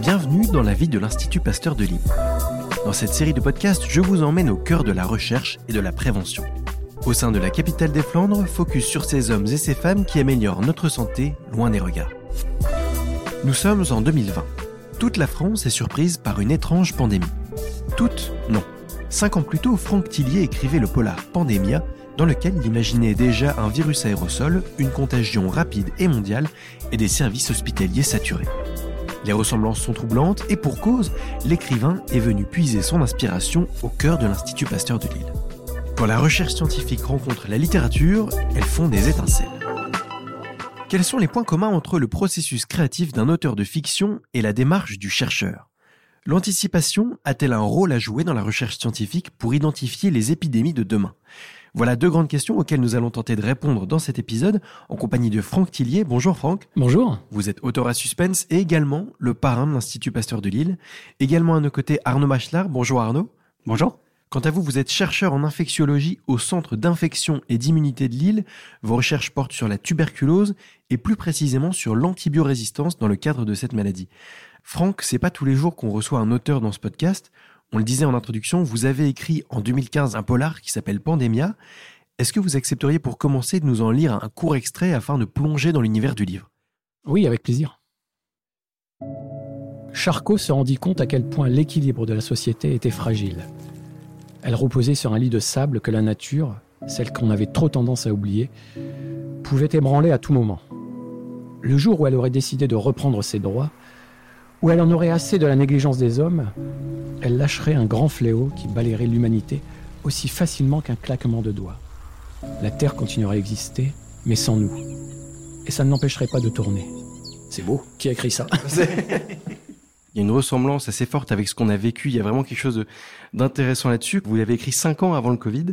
Bienvenue dans la vie de l'Institut Pasteur de Lille. Dans cette série de podcasts, je vous emmène au cœur de la recherche et de la prévention. Au sein de la capitale des Flandres, focus sur ces hommes et ces femmes qui améliorent notre santé loin des regards. Nous sommes en 2020. Toute la France est surprise par une étrange pandémie. Toute, non. Cinq ans plus tôt, Franck Tillier écrivait le polar Pandemia, dans lequel il imaginait déjà un virus aérosol, une contagion rapide et mondiale et des services hospitaliers saturés. Les ressemblances sont troublantes et pour cause, l'écrivain est venu puiser son inspiration au cœur de l'Institut Pasteur de Lille. Quand la recherche scientifique rencontre la littérature, elles font des étincelles. Quels sont les points communs entre le processus créatif d'un auteur de fiction et la démarche du chercheur? L'anticipation a-t-elle un rôle à jouer dans la recherche scientifique pour identifier les épidémies de demain? Voilà deux grandes questions auxquelles nous allons tenter de répondre dans cet épisode en compagnie de Franck Tillier. Bonjour Franck. Bonjour. Vous êtes auteur à suspense et également le parrain de l'Institut Pasteur de Lille. Également à nos côtés Arnaud Machelard. Bonjour Arnaud. Bonjour. Quant à vous, vous êtes chercheur en infectiologie au Centre d'infection et d'immunité de Lille. Vos recherches portent sur la tuberculose et plus précisément sur l'antibiorésistance dans le cadre de cette maladie. Franck, c'est pas tous les jours qu'on reçoit un auteur dans ce podcast. On le disait en introduction, vous avez écrit en 2015 un polar qui s'appelle Pandemia. Est-ce que vous accepteriez pour commencer de nous en lire un court extrait afin de plonger dans l'univers du livre? Oui, avec plaisir. Charcot se rendit compte à quel point l'équilibre de la société était fragile. Elle reposait sur un lit de sable que la nature, celle qu'on avait trop tendance à oublier, pouvait ébranler à tout moment. Le jour où elle aurait décidé de reprendre ses droits, où elle en aurait assez de la négligence des hommes, elle lâcherait un grand fléau qui balayerait l'humanité aussi facilement qu'un claquement de doigts. La Terre continuerait à exister, mais sans nous. Et ça ne l'empêcherait pas de tourner. C'est beau. Qui a écrit ça Il y a une ressemblance assez forte avec ce qu'on a vécu. Il y a vraiment quelque chose d'intéressant là-dessus. Vous l'avez écrit cinq ans avant le Covid.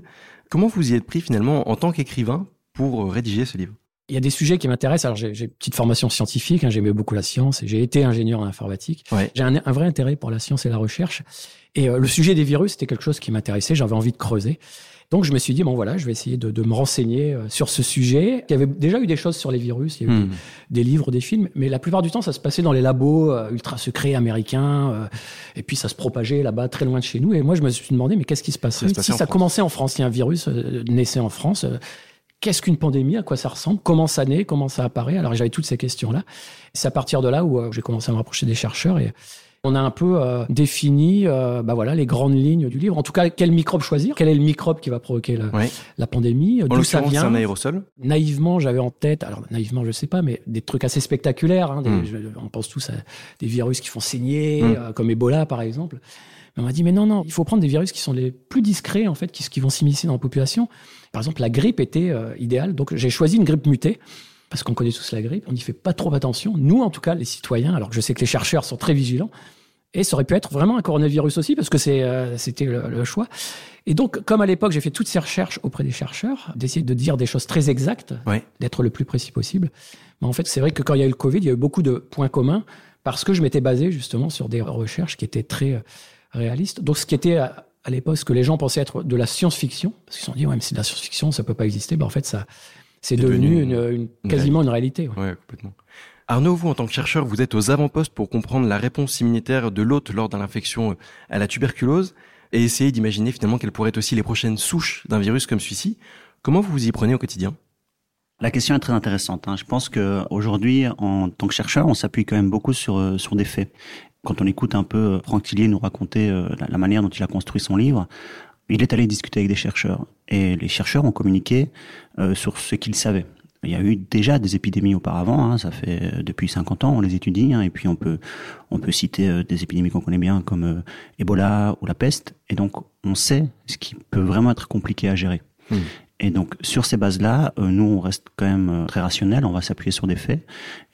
Comment vous y êtes pris finalement en tant qu'écrivain pour rédiger ce livre? Il y a des sujets qui m'intéressent. Alors, j'ai une petite formation scientifique, hein, j'aimais beaucoup la science, et j'ai été ingénieur en informatique. J'ai un, vrai intérêt pour la science et la recherche. Et euh, le sujet des virus, c'était quelque chose qui m'intéressait, j'avais envie de creuser. Donc, je me suis dit, bon, voilà, je vais essayer de, de me renseigner euh, sur ce sujet. Il y avait déjà eu des choses sur les virus, il y a eu hmm. des, livres, des films, mais la plupart du temps, ça se passait dans les labos euh, ultra secrets américains, et puis ça se propageait là-bas, très loin de chez nous. Et moi, je me suis demandé, mais qu'est-ce qui se passerait si ça commençait en France, si un virus naissait en France Qu'est-ce qu'une pandémie À quoi ça ressemble Comment ça naît Comment ça apparaît Alors j'avais toutes ces questions-là. C'est à partir de là où euh, j'ai commencé à me rapprocher des chercheurs et on a un peu euh, défini euh, bah voilà, les grandes lignes du livre. En tout cas, quel microbe choisir Quel est le microbe qui va provoquer la, la pandémie D'où ça vient un aérosol Naïvement, j'avais en tête, alors naïvement, je sais pas, mais des trucs assez spectaculaires. Hein, hmm. on pense tous à des virus qui font saigner, hmm. comme Ebola par exemple. on m'a dit, mais non, non, il faut prendre des virus qui sont les plus discrets, en fait, qui, qui vont s'immiscer dans la population. Par exemple, la grippe était euh, idéale. Donc, j'ai choisi une grippe mutée parce qu'on connaît tous la grippe. On n'y fait pas trop attention. Nous, en tout cas, les citoyens, alors que je sais que les chercheurs sont très vigilants. Et ça aurait pu être vraiment un coronavirus aussi, parce que euh, c'était le, choix. Et donc, comme à l'époque, j'ai fait toutes ces recherches auprès des chercheurs, d'essayer de dire des choses très exactes, d'être le plus précis possible. Mais en fait, c'est vrai que quand il y a eu le Covid, il y a eu beaucoup de points communs, parce que je m'étais basé justement sur des recherches qui étaient très euh, réalistes. Donc, ce qui était à l'époque ce que les gens pensaient être de la science-fiction, parce qu'ils se sont dit, ouais, mais c'est de la science-fiction, ça peut pas exister. Ben, en fait, ça, c'est devenu, une, quasiment une réalité. Ouais. complètement. Arnaud, vous, en tant que chercheur, vous êtes aux avant-postes pour comprendre la réponse immunitaire de l'hôte lors d'une infection euh, à la tuberculose et essayer d'imaginer finalement quelles pourraient être aussi les prochaines souches d'un virus comme celui-ci. Comment vous vous y prenez au quotidien? La question est très intéressante. Hein. Je pense que aujourd'hui, en tant que chercheur, on s'appuie quand même beaucoup sur euh, sur des faits quand on écoute un peu euh, Franck Tillier nous raconter euh, la manière dont il a construit son livre, il est allé discuter avec des chercheurs. Et les chercheurs ont communiqué euh, sur ce qu'ils savaient. Il y a eu déjà des épidémies auparavant, hein, ça fait depuis 50 ans, on les étudie, hein, et puis on peut on peut citer des épidémies qu'on connaît bien comme Ebola ou la peste, et donc on sait ce qui peut vraiment être compliqué à gérer. Hmm. Et donc sur ces bases-là, euh, nous on reste quand même euh, très rationnel, on va s'appuyer sur des faits,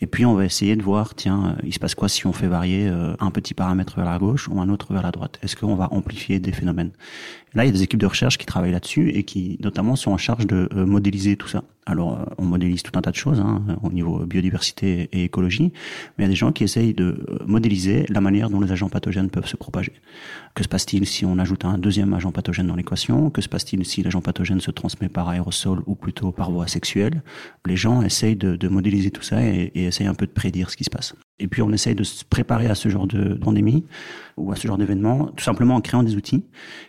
et puis on va essayer de voir, tiens, euh, il se passe quoi si on fait varier un petit paramètre vers la gauche ou un autre vers la droite? Est-ce qu'on va amplifier des phénomènes? Là, il y a des équipes de recherche qui travaillent là-dessus et qui notamment sont en charge de modéliser tout ça. Alors, euh, on modélise tout un tas de choses hein, au niveau biodiversité et écologie, mais il y a des gens qui essayent de euh, modéliser la manière dont les agents pathogènes peuvent se propager. Que se passe-t-il si on ajoute un deuxième agent pathogène dans l'équation? Que se passe-t-il si l'agent pathogène se transmet par aérosol ou plutôt par voie sexuelle? Les gens essayent de, modéliser tout ça et, et essayent un peu de prédire ce qui se passe. Et puis on essaye de se préparer à ce genre de pandémie ou à ce genre d'événement, tout simplement en créant des outils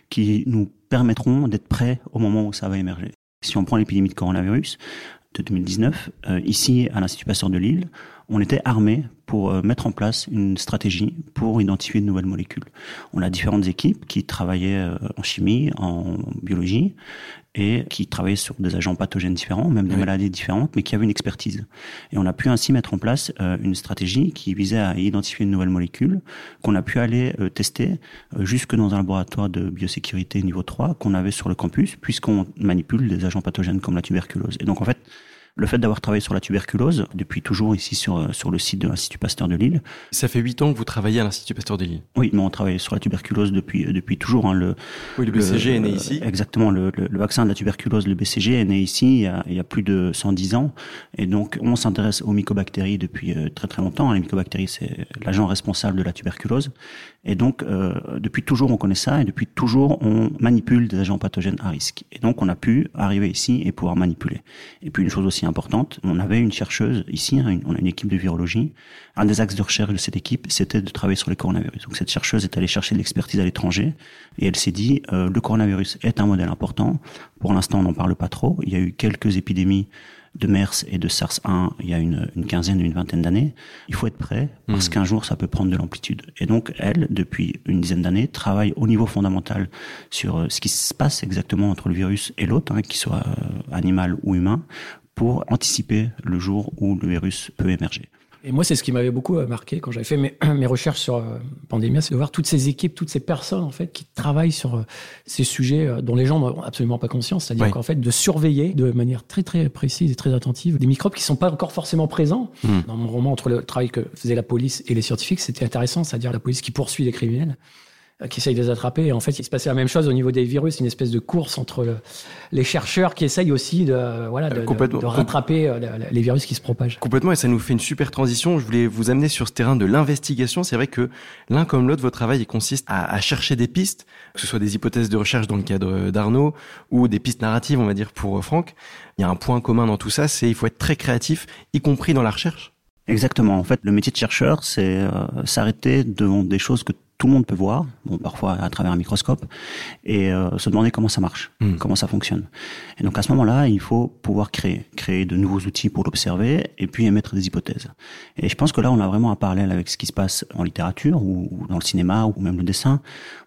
qui nous permettront d'être prêts au moment où ça va émerger. Si on prend l'épidémie de coronavirus de 2019, euh, ici à l'Institut Pasteur de Lille, on était armé pour euh, mettre en place une stratégie pour identifier de nouvelles molécules. On a différentes équipes qui travaillaient euh, en chimie, en biologie, et qui travaillaient sur des agents pathogènes différents, même des maladies différentes, mais qui avaient une expertise. Et on a pu ainsi mettre en place euh, une stratégie qui visait à identifier une nouvelle molécule qu'on a pu aller tester jusque dans un laboratoire de biosécurité niveau 3 qu'on avait sur le campus, puisqu'on manipule des agents pathogènes comme la tuberculose. Et donc en fait, le fait d'avoir travaillé sur la tuberculose depuis toujours ici sur euh, sur le site de l'Institut Pasteur de Lille. Ça fait huit ans que vous travaillez à l'Institut Pasteur de Lille. Oui, mais on travaille sur la tuberculose depuis euh, depuis toujours. Hein, le, oui, le BCG est né ici. Exactement, le, le, vaccin de la tuberculose, le BCG, est né ici il y a, il y a plus de 110 ans, et donc on s'intéresse aux mycobactéries depuis euh, très très longtemps. Les mycobactéries, c'est l'agent responsable de la tuberculose, et donc depuis toujours on connaît ça, et depuis toujours on manipule des agents pathogènes à risque. Et donc on a pu arriver ici et pouvoir manipuler. Et puis une chose aussi importante. On avait une chercheuse ici, hein, on a une équipe de virologie. Un des axes de recherche de cette équipe, c'était de travailler sur les coronavirus. Donc cette chercheuse est allée chercher de l'expertise à l'étranger et elle s'est dit euh, le coronavirus est un modèle important. Pour l'instant, on n'en parle pas trop. Il y a eu quelques épidémies de MERS et de SARS-1 il y a une, une quinzaine, une vingtaine d'années, il faut être prêt parce mmh. qu'un jour ça peut prendre de l'amplitude. Et donc elle, depuis une dizaine d'années, travaille au niveau fondamental sur euh, ce qui se passe exactement entre le virus et l'autre, hein, qu'il soit euh, animal ou humain, pour anticiper le jour où le virus peut émerger. Et moi, c'est ce qui m'avait beaucoup euh, marqué quand j'avais fait mes, mes, recherches sur euh, pandémie, c'est de voir toutes ces équipes, toutes ces personnes en fait qui travaillent sur euh, ces sujets dont les gens n'ont absolument pas conscience. C'est-à-dire qu'en fait, de surveiller de manière très très précise et très attentive des microbes qui sont pas encore forcément présents. Hmm. Dans mon roman, entre le travail que faisait la police et les scientifiques, c'était intéressant, c'est-à-dire la police qui poursuit les criminels euh, qui essayent de les attraper. Et en fait, il se passait la même chose au niveau des virus, une espèce de course entre les chercheurs qui essayent aussi de, voilà, de, de, rattraper euh, les virus qui se propagent. Complètement, et ça nous fait une super transition. Je voulais vous amener sur ce terrain de l'investigation. C'est vrai que l'un comme l'autre, votre travail consiste à, à, chercher des pistes, que ce soit des hypothèses de recherche dans le cadre d'Arnaud ou des pistes narratives, on va dire, pour Franck. Il y a un point commun dans tout ça, c'est il faut être très créatif, y compris dans la recherche. Exactement. En fait, le métier de chercheur, c'est euh, s'arrêter devant des choses que tout le monde peut voir, bon, parfois à travers un microscope, et euh, se demander comment ça marche, hmm. comment ça fonctionne. Et donc à ce moment-là, il faut pouvoir créer, créer de nouveaux outils pour l'observer, et puis émettre des hypothèses. Et je pense que là, on a vraiment un parallèle avec ce qui se passe en littérature, ou dans le cinéma, ou même le dessin.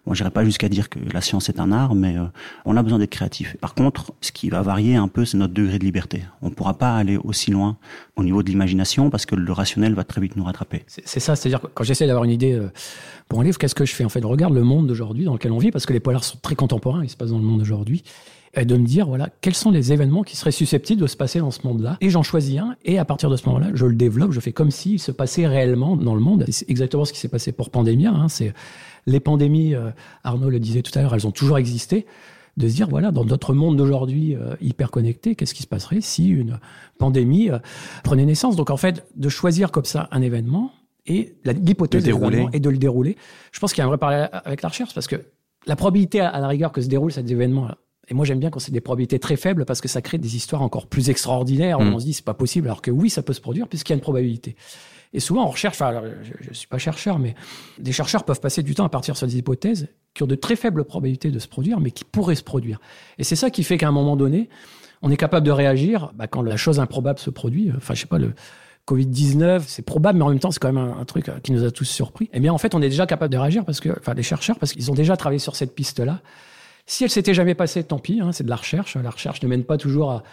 Bon, j'irai pas jusqu'à dire que la science est un art, mais euh, on a besoin d'être créatif. Par contre, ce qui va varier un peu, c'est notre degré de liberté. On ne pourra pas aller aussi loin au niveau de l'imagination, parce que le rationnel va très vite nous rattraper. C'est ça, c'est-à-dire quand j'essaie d'avoir une idée euh, pour un livre, qu'est-ce que je fais? En fait, je regarde le monde d'aujourd'hui dans lequel on vit, parce que les polars sont très contemporains, ils se passent dans le monde d'aujourd'hui, et de me dire, voilà, quels sont les événements qui seraient susceptibles de se passer dans ce monde-là? Et j'en choisis un, et à partir de ce moment-là, je le développe, je fais comme s'il se passait réellement dans le monde. C'est exactement ce qui s'est passé pour Pandémia. Hein, les pandémies, euh, Arnaud le disait tout à l'heure, elles ont toujours existé de se dire, voilà, dans notre monde d'aujourd'hui euh, hyper connecté, qu'est-ce qui se passerait si une pandémie euh, prenait naissance? Donc en fait, de choisir comme ça un événement, et l'hypothèse de et de le dérouler. Je pense qu'il y a un vrai parallèle avec la recherche parce que la probabilité à la rigueur que se déroule cet événement là et moi j'aime bien quand c'est des probabilités très faibles parce que ça crée des histoires encore plus extraordinaires. Mm. On se dit c'est pas possible alors que oui ça peut se produire puisqu'il y a une probabilité. Et souvent on recherche, enfin je, ne suis pas chercheur mais des chercheurs peuvent passer du temps à partir sur des hypothèses qui ont de très faibles probabilités de se produire mais qui pourraient se produire. Et c'est ça qui fait qu'à un moment donné on est capable de réagir bah, quand la chose improbable se produit. Enfin je sais pas le Covid-19, c'est probable, mais en même temps, c'est quand même un, truc qui nous a tous surpris. Eh bien, en fait, on est déjà capable de réagir parce que, enfin, les chercheurs, parce qu'ils ont déjà travaillé sur cette piste-là. Si elle s'était jamais passée, tant pis, hein, c'est de la recherche. La recherche ne mène pas toujours à,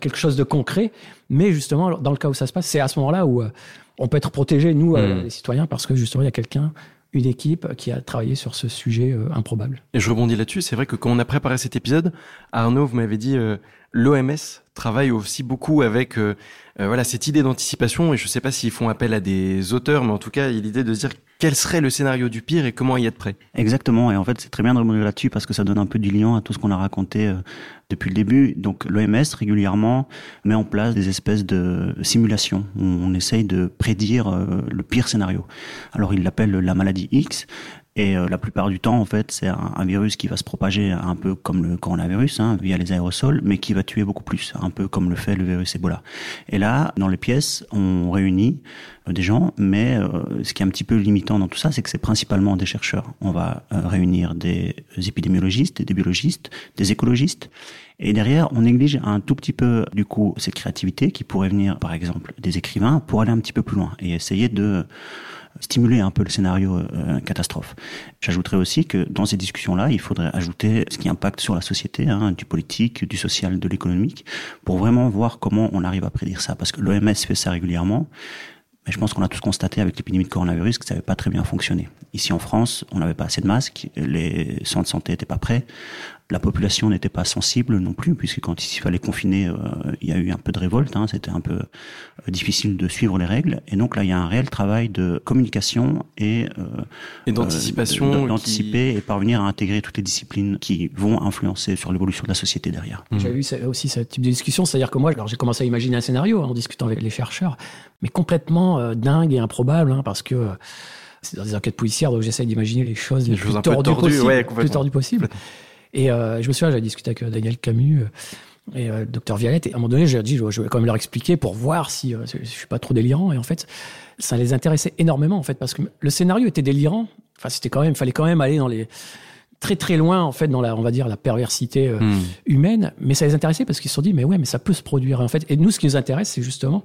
quelque chose de concret, mais justement, dans le cas où ça se passe, c'est à ce moment-là où euh, on peut être protégé, nous, euh, hmm. les citoyens, parce que justement, il y a quelqu'un une équipe qui a travaillé sur ce sujet improbable. Et je rebondis là-dessus, c'est vrai que quand on a préparé cet épisode, Arnaud, vous m'avez dit, l'OMS travaille aussi beaucoup avec euh, euh, voilà cette idée d'anticipation. Et je ne sais pas s'ils font appel à des auteurs mais en tout cas il y a l'idée de dire quel serait le scénario du pire et comment y être prêt. Exactement, et en fait c'est très bien de remonter là-dessus parce que ça donne un peu du lien à tout ce qu'on a raconté euh, depuis le début. Donc l'OMS régulièrement met en place des espèces de simulations. Où on essaye de prédire le pire scénario. Alors il l'appelle la maladie X, et euh, la plupart du temps, en fait, c'est un, virus qui va se propager un peu comme le coronavirus, hein, via les aérosols, mais qui va tuer beaucoup plus, un peu comme le fait le virus Ebola. Et là, dans les pièces, on réunit euh, des gens, mais euh, ce qui est un petit peu limitant dans tout ça, c'est que c'est principalement des chercheurs. On va réunir des épidémiologistes, des biologistes, des écologistes. Et derrière, on néglige un tout petit peu, du coup, cette créativité qui pourrait venir, par exemple, des écrivains pour aller un petit peu plus loin et essayer de stimuler un peu le scénario euh, catastrophe. J'ajouterais aussi que dans ces discussions-là, il faudrait ajouter ce qui impacte sur la société, hein, du politique, du social, de l'économique, pour vraiment voir comment on arrive à prédire ça. Parce que l'OMS fait ça régulièrement, mais je pense qu'on a tous constaté avec l'épidémie de coronavirus que ça n'avait pas très bien fonctionné. Ici en France, on n'avait pas assez de masques, les centres de santé n'étaient pas prêts, la population n'était pas sensible non plus, puisque quand il fallait confiner, euh, il y a eu un peu de révolte, hein, c'était un peu euh, difficile de suivre les règles. Et donc là, il y a un réel travail de communication et, euh, et d'anticipation. d'anticiper et parvenir à intégrer toutes les disciplines qui vont influencer sur l'évolution de la société derrière. J'ai eu aussi ce type de discussion, c'est-à-dire que moi, alors j'ai commencé à imaginer un scénario en discutant avec les chercheurs, mais complètement dingue et improbable, hein, parce que c'est dans des enquêtes policières, donc j'essaie d'imaginer les choses les, plus, tordues, possible, plus tordues possible. Et euh, je me souviens, j'avais discuté avec euh, Daniel Camus euh, et le docteur Violette. Et à un moment donné, j'ai dit, je vais quand même leur expliquer pour voir si je suis pas trop délirant. Et en fait, ça les intéressait énormément, en fait, parce que le scénario était délirant. Enfin, c'était quand même, fallait quand même aller dans les très très loin en fait dans la on va dire la perversité hmm. humaine mais ça les intéressait parce qu'ils se sont dit mais ouais mais ça peut se produire en fait et nous ce qui nous intéresse c'est justement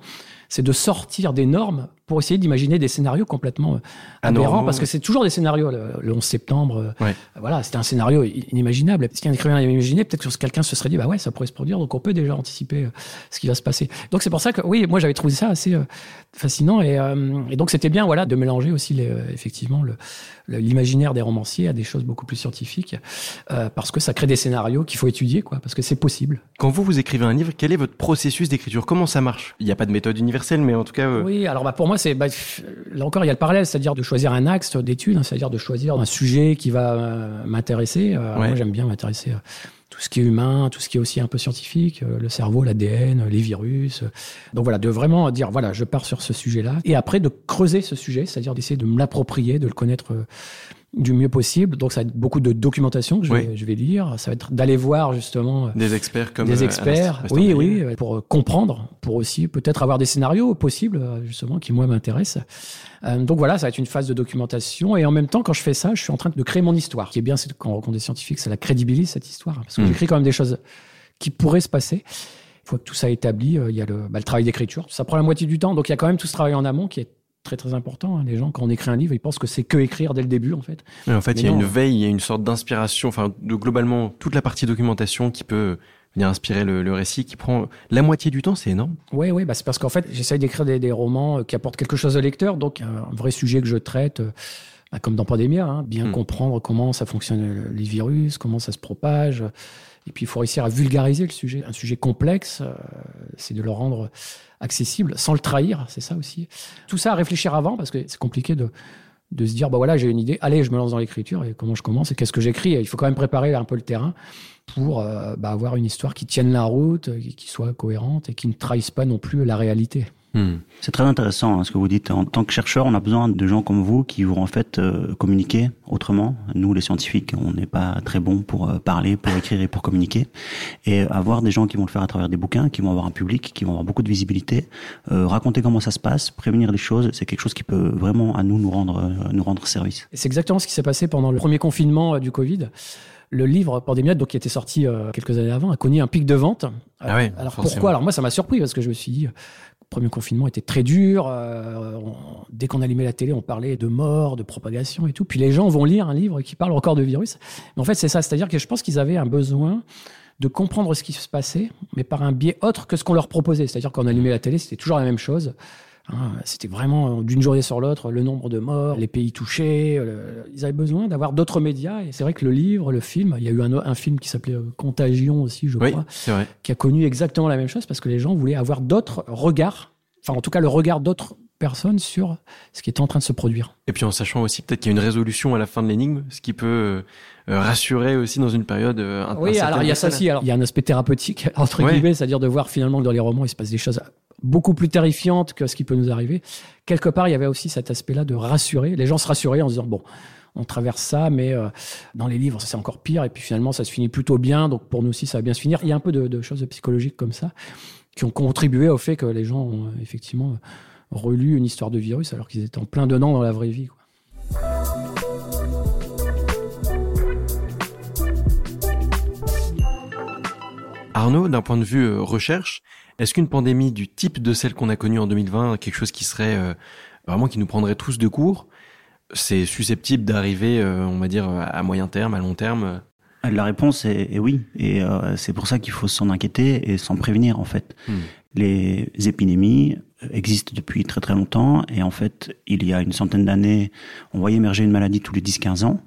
c'est de sortir des normes pour essayer d'imaginer des scénarios complètement euh, aberrants, parce que c'est toujours des scénarios. Le, 11 septembre, euh, voilà, c'était un scénario inimaginable. Si un écrivain avait imaginé, peut-être que quelqu'un se serait dit, bah ouais, ça pourrait se produire, donc on peut déjà anticiper euh, ce qui va se passer. Donc c'est pour ça que, oui, moi j'avais trouvé ça assez fascinant, et, et donc c'était bien, voilà, de mélanger aussi les, effectivement l'imaginaire des romanciers à des choses beaucoup plus scientifiques, parce que ça crée des scénarios qu'il faut étudier, quoi, parce que c'est possible. Quand vous vous écrivez un livre, quel est votre processus d'écriture? Comment ça marche? Il n'y a pas de méthode universelle mais en tout cas. Euh, oui, alors bah, pour moi, c'est bah, là encore, il y a le parallèle, c'est-à-dire de choisir un axe d'étude, hein, c'est-à-dire de choisir un sujet qui va euh, m'intéresser. Euh, moi, j'aime bien m'intéresser à tout ce qui est humain, tout ce qui est aussi un peu scientifique, le cerveau, l'ADN, les virus. Donc voilà, de vraiment dire, voilà, je pars sur ce sujet-là. Et après, de creuser ce sujet, c'est-à-dire d'essayer de me l'approprier, de le connaître du mieux possible. Donc, ça va être beaucoup de documentation que je, vais, je vais lire. Ça va être d'aller voir justement des experts comme des euh, experts. oui, oui, pour euh, comprendre, pour aussi peut-être avoir des scénarios possibles euh, justement qui moi m'intéressent. donc voilà, ça va être une phase de documentation. Et en même temps, quand je fais ça, je suis en train de créer mon histoire. Ce qui est bien, c'est quand on rencontre des scientifiques, ça la crédibilise cette histoire, parce que hmm. j'écris quand même des choses qui pourraient se passer. Une fois que tout ça est établi, il y a le, bah, le travail d'écriture. Ça prend la moitié du temps, donc il y a quand même tout ce travail en amont qui est très très important. Hein. Les gens, quand on écrit un livre, ils pensent que c'est que écrire dès le début, en fait. Mais en fait, il y a une veille, il y a une sorte d'inspiration, enfin, de globalement toute la partie documentation qui peut venir inspirer le, récit, qui prend la moitié du temps, c'est énorme. Oui, oui, bah c'est parce qu'en fait, j'essaye d'écrire des, romans euh, qui apportent quelque chose au lecteur, donc un vrai sujet que je traite. Euh, bah, comme dans Pandémia, hein, bien hmm. comprendre comment ça fonctionne euh, les virus, comment ça se propage. Et puis il faut réussir à vulgariser le sujet. Un sujet complexe, c'est de le rendre accessible sans le trahir, c'est ça aussi. Tout ça à réfléchir avant, parce que c'est compliqué de, de se dire, bah voilà, j'ai une idée, allez, je me lance dans l'écriture, et comment je commence, et qu'est-ce que j'écris. Il faut quand même préparer un peu le terrain pour euh, bah, avoir une histoire qui tienne la route, qui soit cohérente, et qui ne trahisse pas non plus la réalité. Hmm. C'est très intéressant hein, ce que vous dites. En tant que chercheur, on a besoin de gens comme vous qui vont en fait euh, communiquer autrement. Nous, les scientifiques, on n'est pas très bons pour euh, parler, pour écrire et pour communiquer. Et avoir des gens qui vont le faire à travers des bouquins, qui vont avoir un public, qui vont avoir beaucoup de visibilité, euh, raconter comment ça se passe, prévenir les choses, c'est quelque chose qui peut vraiment à nous nous rendre nous rendre service. C'est exactement ce qui s'est passé pendant le premier confinement du Covid le livre Pandémie, donc qui était sorti quelques années avant, a connu un pic de vente. Ah oui, alors pourquoi? Alors moi, ça m'a surpris parce que je me suis dit, premier confinement était très dur. Euh, dès qu'on allumait la télé, on parlait de mort, de propagation et tout. Puis les gens vont lire un livre qui parle encore de virus. Mais en fait, c'est ça. C'est-à-dire que je pense qu'ils avaient un besoin de comprendre ce qui se passait, mais par un biais autre que ce qu'on leur proposait. C'est-à-dire qu'on allumait la télé, c'était toujours la même chose. Hein, c'était vraiment euh, d'une journée sur l'autre le nombre de morts, les pays touchés. Euh, ils avaient besoin d'avoir d'autres médias. Et c'est vrai que le livre, le film, il y a eu un, film qui s'appelait euh, Contagion aussi, je crois, qui a connu exactement la même chose parce que les gens voulaient avoir d'autres regards, enfin en tout cas le regard d'autres personne sur ce qui est en train de se produire. Et puis en sachant aussi peut-être qu'il y a une résolution à la fin de l'énigme, ce qui peut euh, rassurer aussi dans une période. Euh, oui, alors il y a ça aussi. Alors il y a un aspect thérapeutique entre guillemets, c'est-à-dire de voir finalement que dans les romans il se passe des choses beaucoup plus terrifiantes que ce qui peut nous arriver. Quelque part, il y avait aussi cet aspect-là de rassurer. Les gens se rassuraient en se disant bon, on traverse ça, mais euh, dans les livres, c'est encore pire. Et puis finalement, ça se finit plutôt bien. Donc pour nous aussi, ça va bien se finir. Il y a un peu de, choses psychologiques comme ça qui ont contribué au fait que les gens ont effectivement relu une histoire de virus alors qu'ils étaient en plein dedans dans la vraie vie. Arnaud, d'un point de vue euh, recherche, est-ce qu'une pandémie du type de celle qu'on a connue en 2020, quelque chose qui serait euh, vraiment qui nous prendrait tous de court, c'est susceptible d'arriver, euh, on va dire, à moyen terme, à long terme? La réponse est, oui, et c'est pour ça qu'il faut s'en inquiéter et s'en prévenir en fait. Hmm. Les épidémies existent depuis très très longtemps et en fait, il y a une centaine d'années, on voyait émerger une maladie tous les 10-15 ans,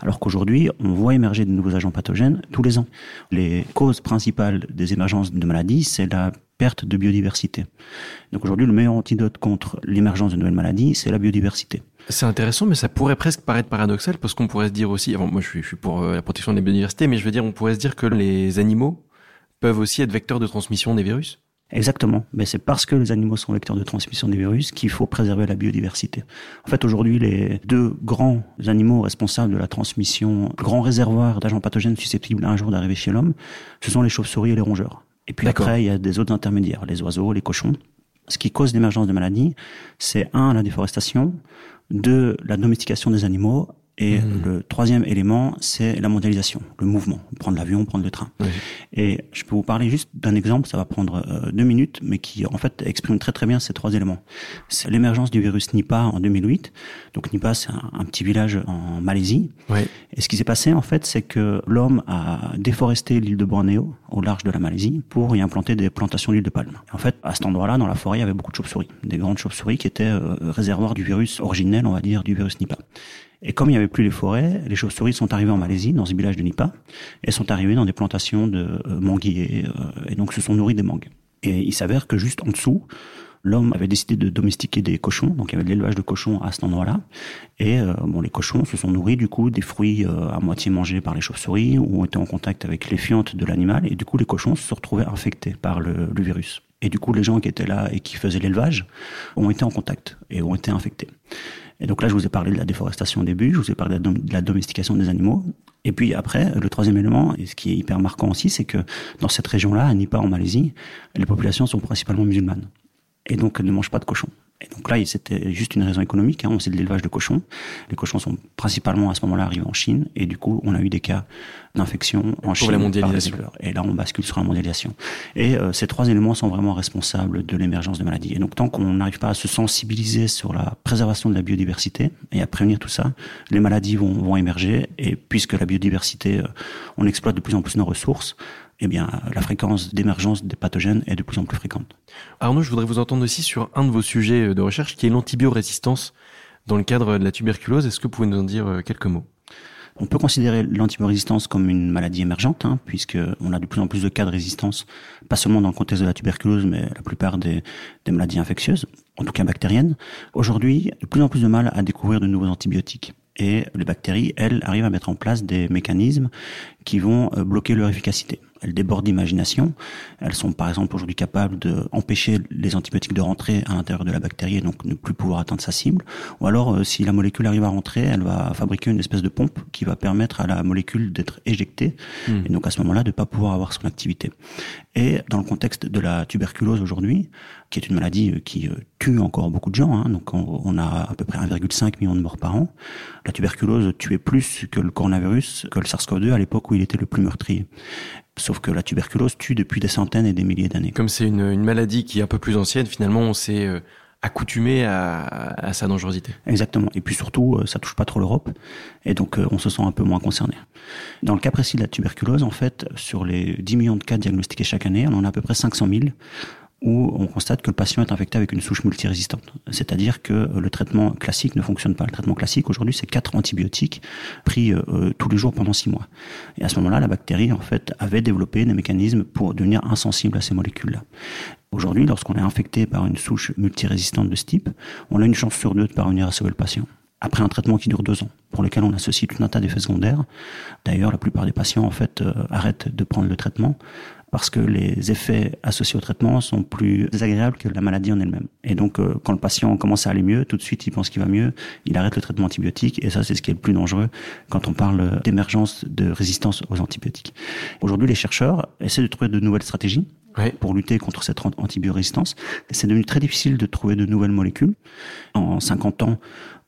alors qu'aujourd'hui, on voit émerger de nouveaux agents pathogènes tous les ans. Les causes principales des émergences de maladies, c'est la perte de biodiversité. Donc aujourd'hui, le meilleur antidote contre l'émergence de nouvelles maladies, c'est la biodiversité. C'est intéressant, mais ça pourrait presque paraître paradoxal parce qu'on pourrait se dire aussi, avant, moi je suis, je suis pour euh, la protection de la biodiversité, mais je veux dire, on pourrait se dire que les animaux peuvent aussi être vecteurs de transmission des virus? Exactement. Mais c'est parce que les animaux sont vecteurs de transmission des virus qu'il faut préserver la biodiversité. En fait, aujourd'hui, les deux grands animaux responsables de la transmission, grands réservoirs d'agents pathogènes susceptibles un jour d'arriver chez l'homme, ce sont les chauves-souris et les rongeurs. Et puis après, il y a des autres intermédiaires, les oiseaux, les cochons. Ce qui cause l'émergence de maladies, c'est un, la déforestation, deux, la domestication des animaux, et mmh. le troisième élément, c'est la mondialisation, le mouvement, prendre l'avion, prendre le train. Et je peux vous parler juste d'un exemple, ça va prendre euh, deux minutes, mais qui en fait exprime très très bien ces trois éléments. C'est l'émergence du virus Nipah en 2008. Donc Nipah, c'est un, petit village en Malaisie. Et ce qui s'est passé en fait, c'est que l'homme a déforesté l'île de Bornéo au large de la Malaisie pour y implanter des plantations d'huile de palme. en fait, à cet endroit-là, dans la forêt, il y avait beaucoup de chauves-souris, des grandes chauves-souris qui étaient euh, réservoirs du virus originel, on va dire, du virus Nipah. Et comme il n'y avait plus les forêts, les chauves-souris sont arrivées en Malaisie, dans ce village de Nipa, et sont arrivées dans des plantations de euh, manguiers, euh, et donc se sont nourries des mangues. Et il s'avère que juste en dessous, l'homme avait décidé de domestiquer des cochons, donc il y avait de l'élevage de cochons à cet endroit-là. Et euh, bon, les cochons se sont nourris du coup des fruits à moitié mangés par les chauves-souris ou été en contact avec les fientes de l'animal, et du coup les cochons se sont retrouvés infectés par le virus. Et du coup, les gens qui étaient là et qui faisaient l'élevage ont été en contact et ont été infectés. Et donc là, je vous ai parlé de la déforestation au début, je vous ai parlé de la domestication des animaux. Et puis après, le troisième élément, et ce qui est hyper marquant aussi, c'est que dans cette région-là, à Nipa en Malaisie, les populations sont principalement musulmanes. Et donc, elles ne mangent pas de cochons. Et donc là, c'était juste une raison économique. Hein, c'est de l'élevage de cochons. Les cochons sont principalement à ce moment-là arrivés en Chine, et du coup, on a eu des cas d'infection en Chine la mondialisation. et là, on bascule sur la mondialisation. Et euh, ces trois éléments sont vraiment responsables de l'émergence de maladies. Et donc, tant qu'on n'arrive pas à se sensibiliser sur la préservation de la biodiversité et à prévenir tout ça, les maladies vont, vont émerger. Et puisque la biodiversité, euh, on exploite de plus en plus nos ressources, eh bien, la fréquence d'émergence des pathogènes est de plus en plus fréquente. Arnaud, je voudrais vous entendre aussi sur un de vos sujets de recherche, qui est l'antibiorésistance dans le cadre de la tuberculose. Est-ce que vous pouvez nous en dire euh, quelques mots? On peut considérer l'antibiorésistance comme une maladie émergente, hein, puisqu'on a de plus en plus de cas de résistance, pas seulement dans le contexte de la tuberculose, mais la plupart des, des maladies infectieuses, en tout cas bactériennes. Aujourd'hui, de plus en plus de mal à découvrir de nouveaux antibiotiques. Et les bactéries, elles, arrivent à mettre en place des mécanismes qui vont euh, bloquer leur efficacité elles débordent d'imagination. Elles sont par exemple aujourd'hui capables d'empêcher les antibiotiques de rentrer à l'intérieur de la bactérie et donc ne plus pouvoir atteindre sa cible. Ou alors, euh, si la molécule arrive à rentrer, elle va fabriquer une espèce de pompe qui va permettre à la molécule d'être éjectée hmm. et donc à ce moment-là de ne pas pouvoir avoir son activité. Et dans le contexte de la tuberculose aujourd'hui, qui est une maladie euh, qui euh, tue encore beaucoup de gens, hein, donc on, a à peu près 1,5 million de morts par an. La tuberculose tuait plus que le coronavirus, que le SARS-CoV-2 à l'époque où il était le plus meurtrier. Sauf que la tuberculose tue depuis des centaines et des milliers d'années. Comme c'est une, une, maladie qui est un peu plus ancienne, finalement, on s'est euh, accoutumé à, à, sa dangerosité. Exactement. Et puis surtout, euh, ça touche pas trop l'Europe, et donc euh, on se sent un peu moins concerné. Dans le cas précis de la tuberculose, en fait, sur les 10 millions de cas diagnostiqués chaque année, on en a à peu près 500 000 où on constate que le patient est infecté avec une souche multirésistante. C'est-à-dire que le traitement classique ne fonctionne pas. Le traitement classique aujourd'hui, c'est quatre antibiotiques pris euh, euh, tous les jours pendant six mois. Et à ce moment-là, la bactérie, en fait, avait développé des mécanismes pour devenir insensible à ces molécules-là. Aujourd'hui, lorsqu'on est infecté par une souche multirésistante de ce type, on a une chance sur deux de parvenir à sauver le patient. Après un traitement qui dure deux ans, pour lequel on associe tout un tas d'effets secondaires. D'ailleurs, la plupart des patients, en fait, euh, arrêtent de prendre le traitement parce que les effets associés au traitement sont plus désagréables que la maladie en elle-même. Et donc, euh, quand le patient commence à aller mieux, tout de suite, il pense qu'il va mieux, il arrête le traitement antibiotique, et ça, c'est ce qui est le plus dangereux quand on parle d'émergence de résistance aux antibiotiques. Aujourd'hui, les chercheurs essaient de trouver de nouvelles stratégies pour lutter contre cette antibiorésistance. C'est devenu très difficile de trouver de nouvelles molécules. En 50 ans,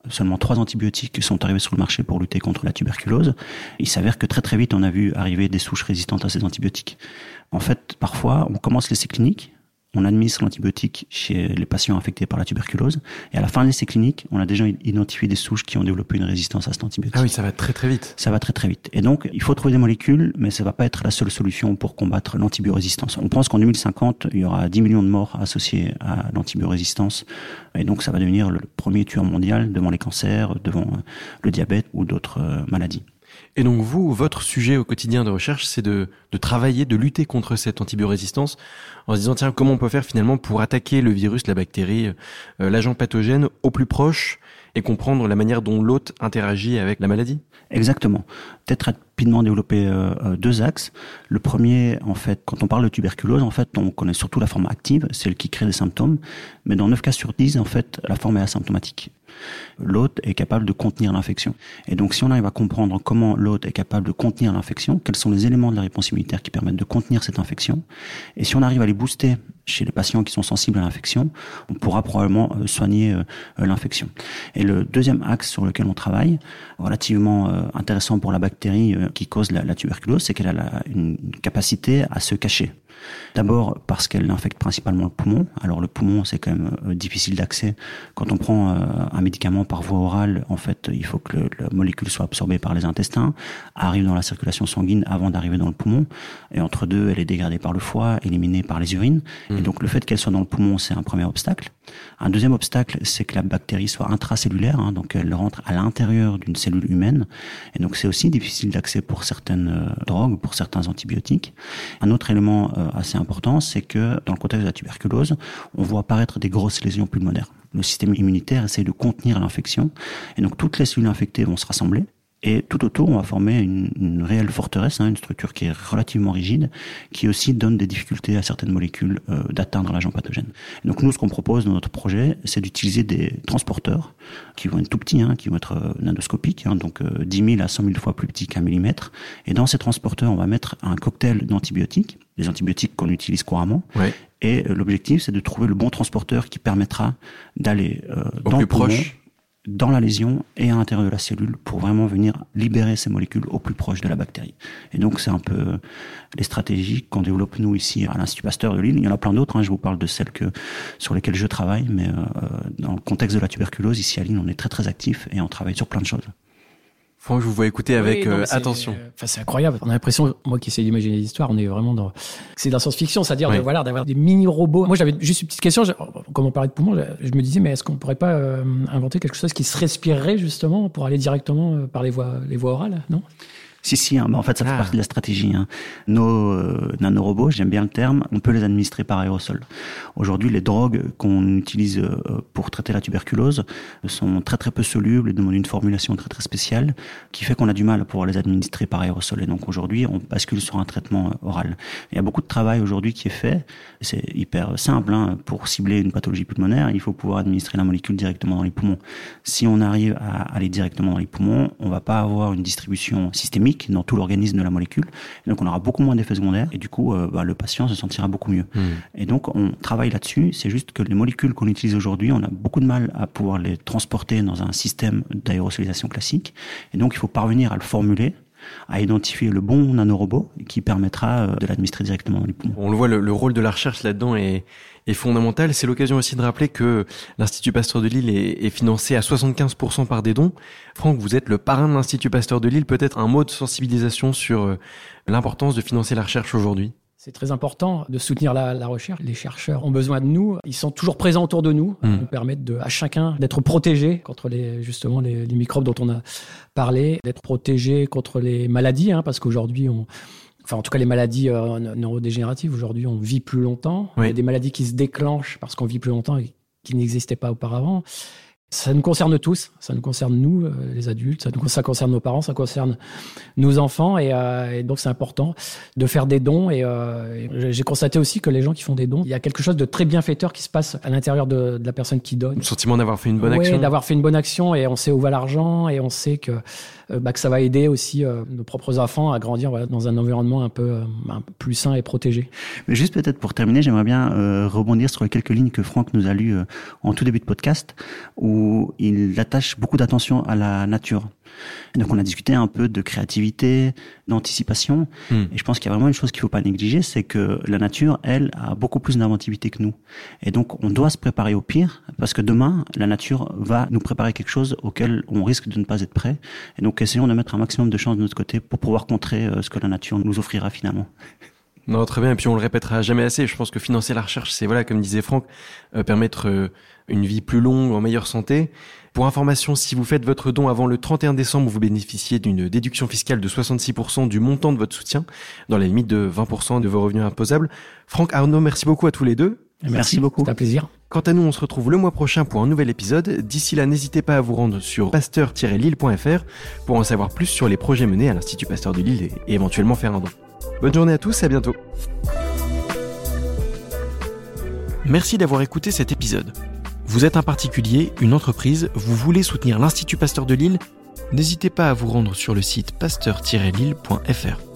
seulement trois antibiotiques sont arrivés sur le marché pour lutter contre la tuberculose. Il s'avère que très très vite, on a vu arriver des souches résistantes à ces antibiotiques. En fait, parfois, on commence l'essai clinique, on administre l'antibiotique chez les patients affectés par la tuberculose, et à la fin de l'essai clinique, on a déjà identifié des souches qui ont développé une résistance à cet antibiotique. Ah oui, ça va très très vite. Ça va très très vite. Et donc, il faut trouver des molécules, mais ça va pas être la seule solution pour combattre l'antibiorésistance. On pense qu'en 2050, il y aura 10 millions de morts associés à l'antibiorésistance, et donc ça va devenir le premier tueur mondial devant les cancers, devant le diabète ou d'autres euh, maladies. Et donc vous, votre sujet au quotidien de recherche, c'est de, de, travailler, de lutter contre cette antibiorésistance en se disant, tiens, comment on peut faire finalement pour attaquer le virus, la bactérie, euh, l'agent pathogène au plus proche et comprendre la manière dont l'hôte interagit avec la maladie? Exactement. Peut-être rapidement développer euh, euh, deux axes. Le premier, en fait, quand on parle de tuberculose, en fait, on connaît surtout la forme active, celle qui crée des symptômes, mais dans 9 cas sur 10, en fait, la forme est asymptomatique l'hôte est capable de contenir l'infection. Et donc, si on arrive à comprendre comment l'hôte est capable de contenir l'infection, quels sont les éléments de la réponse immunitaire qui permettent de contenir cette infection, et si on arrive à les booster chez les patients qui sont sensibles à l'infection, on pourra probablement euh, soigner euh, euh, l'infection. Et le deuxième axe sur lequel on travaille, relativement intéressant pour la bactérie qui cause la, tuberculose, c'est qu'elle a une capacité à se cacher. D'abord parce qu'elle infecte principalement le poumon. Alors le poumon, c'est quand même euh, difficile d'accès. Quand on prend euh, un médicament par voie orale, en fait, il faut que la molécule soit absorbée par les intestins, arrive dans la circulation sanguine avant d'arriver dans le poumon. Et entre deux, elle est dégradée par le foie, éliminée par les urines. Et mmh. donc le fait qu'elle soit dans le poumon, c'est un premier obstacle. Un deuxième obstacle, c'est que la bactérie soit intracellulaire, hein, donc elle rentre à l'intérieur d'une cellule humaine. Et donc c'est aussi difficile d'accès pour certaines euh, drogues, pour certains antibiotiques. Un autre élément assez important, c'est que dans le contexte de la tuberculose, on voit apparaître des grosses lésions pulmonaires. Le système immunitaire essaie de contenir l'infection, et donc toutes les cellules infectées vont se rassembler, et tout autour, on va former une, une réelle forteresse, hein, une structure qui est relativement rigide, qui aussi donne des difficultés à certaines molécules euh, d'atteindre l'agent pathogène. Et donc nous, ce qu'on propose dans notre projet, c'est d'utiliser des transporteurs qui vont être tout petits, hein, qui vont être euh, nanoscopiques, hein, donc euh, 10 000 à 100 000 fois plus petits qu'un millimètre. Et dans ces transporteurs, on va mettre un cocktail d'antibiotiques, des antibiotiques qu'on utilise couramment. Ouais. Et euh, l'objectif, c'est de trouver le bon transporteur qui permettra d'aller euh, dans le proche dans la lésion et à l'intérieur de la cellule pour vraiment venir libérer ces molécules au plus proche de la bactérie. Et donc c'est un peu les stratégies qu'on développe nous ici à l'Institut Pasteur de Lille. Il y en a plein d'autres, hein. je vous parle de celles que, sur lesquelles je travaille, mais euh, dans le contexte de la tuberculose, ici à Lille, on est très très actif et on travaille sur plein de choses. Franck, je vous vois écouter avec euh, attention. Enfin, c'est incroyable. On a l'impression, moi qui essaie d'imaginer des histoires, on est vraiment dans. C'est dans la science-fiction, c'est-à-dire de, voilà, d'avoir des mini-robots. Moi, j'avais juste une petite question. comme on parlait de poumons, je, me disais, mais est-ce qu'on pourrait pas euh, inventer quelque chose qui se respirerait justement pour aller directement euh, par les voies, les voies orales, non? Si, si, hein, en fait, ça fait ah. partie de la stratégie. Hein. Nos euh, nanorobots, j'aime bien le terme, on peut les administrer par aérosol. Aujourd'hui, les drogues qu'on utilise euh, pour traiter la tuberculose sont très très peu solubles et demandent une formulation très très spéciale qui fait qu'on a du mal à pouvoir les administrer par aérosol. Et donc aujourd'hui, on bascule sur un traitement euh, oral. Il y a beaucoup de travail aujourd'hui qui est fait. C'est hyper simple. Hein. Pour cibler une pathologie pulmonaire, il faut pouvoir administrer la molécule directement dans les poumons. Si on arrive à aller directement dans les poumons, on va pas avoir une distribution systémique dans tout l'organisme de la molécule. donc on aura beaucoup moins d'effets secondaires et du coup euh, bah, le patient se sentira beaucoup mieux. Hmm. Et donc on travaille là-dessus. C'est juste que les molécules qu'on utilise aujourd'hui, on a beaucoup de mal à pouvoir les transporter dans un système d'aérosolisation classique. Et donc il faut parvenir à le formuler à identifier le bon nanorobot qui permettra euh, de l'administrer directement dans. On le voit, le, rôle de la recherche là-dedans est, fondamental. C'est l'occasion aussi de rappeler que l'Institut Pasteur de Lille est, est, financé à 75% par des dons. Franck, vous êtes le parrain de l'Institut Pasteur de Lille. Peut-être un mot de sensibilisation sur euh, l'importance de financer la recherche aujourd'hui? C'est très important de soutenir la, la, recherche. Les chercheurs ont besoin de nous. Ils sont toujours présents autour de nous. Hmm. nous permettent de, à chacun d'être protégé contre les, justement les, les, microbes dont on a parlé, d'être protégé contre les maladies, hein, parce qu'aujourd'hui, on, enfin en tout cas les maladies neurodégénératives, aujourd'hui on vit plus longtemps. Il y a des maladies qui se déclenchent parce qu'on vit plus longtemps et qui n'existaient pas auparavant. Ça nous concerne tous, ça nous concerne nous, euh, les adultes, ça, nous, ça concerne nos parents, ça concerne nos enfants, et, euh, et donc c'est important de faire des dons. Et, euh, j'ai constaté aussi que les gens qui font des dons, il y a quelque chose de très bienfaiteur qui se passe à l'intérieur de, de, la personne qui donne. Le sentiment d'avoir fait une bonne action. d'avoir fait une bonne action, et on sait où va l'argent, et on sait que bah, que ça va aider aussi euh, nos propres enfants à grandir dans un environnement un peu, euh, un peu plus sain et protégé. Mais juste peut-être pour terminer, j'aimerais bien rebondir sur quelques lignes que Franck nous a lues en tout début de podcast, où il attache beaucoup d'attention à la nature. Donc on a discuté un peu de créativité, d'anticipation, hmm. et je pense qu'il y a vraiment une chose qu'il faut pas négliger, c'est que la nature, elle, a beaucoup plus d'inventivité que nous. Et donc on doit se préparer au pire, parce que demain, la nature va nous préparer quelque chose auquel on risque de ne pas être prêt. Et donc essayons de mettre un maximum de chance de notre côté pour pouvoir contrer euh, ce que la nature nous offrira finalement. Non, très bien. Et puis on le répétera jamais assez. Je pense que financer la recherche, c'est voilà, comme disait Franck, euh, permettre euh, une vie plus longue, en meilleure santé. Pour information, si vous faites votre don avant le 31 décembre, vous bénéficiez d'une déduction fiscale de 66% du montant de votre soutien, dans la limite de 20% de vos revenus imposables. Franck, Arnaud, merci beaucoup à tous les deux. Merci, beaucoup. C'est un plaisir. Quant à nous, on se retrouve le mois prochain pour un nouvel épisode. D'ici là, n'hésitez pas à vous rendre sur pasteur-lille.fr pour en savoir plus sur les projets menés à l'Institut Pasteur de Lille et éventuellement faire un don. Bonne journée à tous et à bientôt. Merci d'avoir écouté cet épisode. Vous êtes un particulier, une entreprise, vous voulez soutenir l'Institut Pasteur de Lille? N'hésitez pas à vous rendre sur le site pasteur-lille.fr.